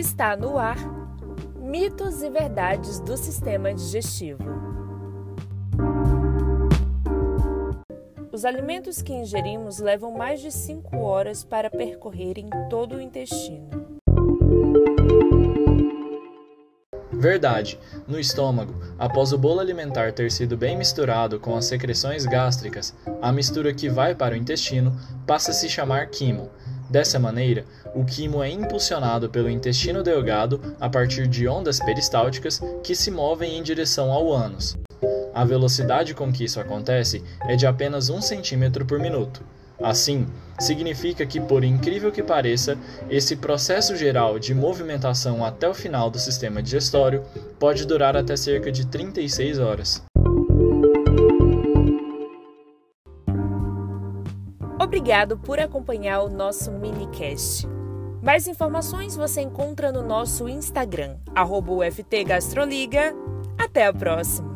Está no ar Mitos e Verdades do Sistema Digestivo. Os alimentos que ingerimos levam mais de 5 horas para percorrerem todo o intestino. Verdade. No estômago, após o bolo alimentar ter sido bem misturado com as secreções gástricas, a mistura que vai para o intestino passa a se chamar quimo. Dessa maneira, o quimo é impulsionado pelo intestino delgado a partir de ondas peristálticas que se movem em direção ao ânus. A velocidade com que isso acontece é de apenas 1 cm por minuto. Assim, significa que, por incrível que pareça, esse processo geral de movimentação até o final do sistema digestório pode durar até cerca de 36 horas. Obrigado por acompanhar o nosso minicast. Mais informações você encontra no nosso Instagram, UFT Gastroliga. Até a próxima!